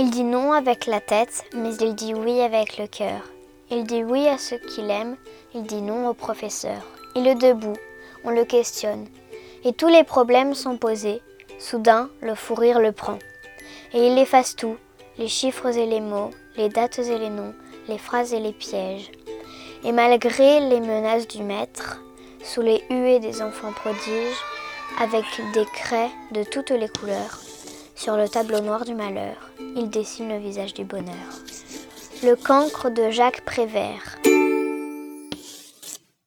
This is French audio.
Il dit non avec la tête, mais il dit oui avec le cœur. Il dit oui à ceux qu'il aime, il dit non au professeur. Il est debout, on le questionne. Et tous les problèmes sont posés. Soudain, le fou rire le prend. Et il efface tout, les chiffres et les mots, les dates et les noms, les phrases et les pièges. Et malgré les menaces du maître, sous les huées des enfants prodiges, avec des craies de toutes les couleurs, sur le tableau noir du malheur, il dessine le visage du bonheur. Le cancre de Jacques Prévert.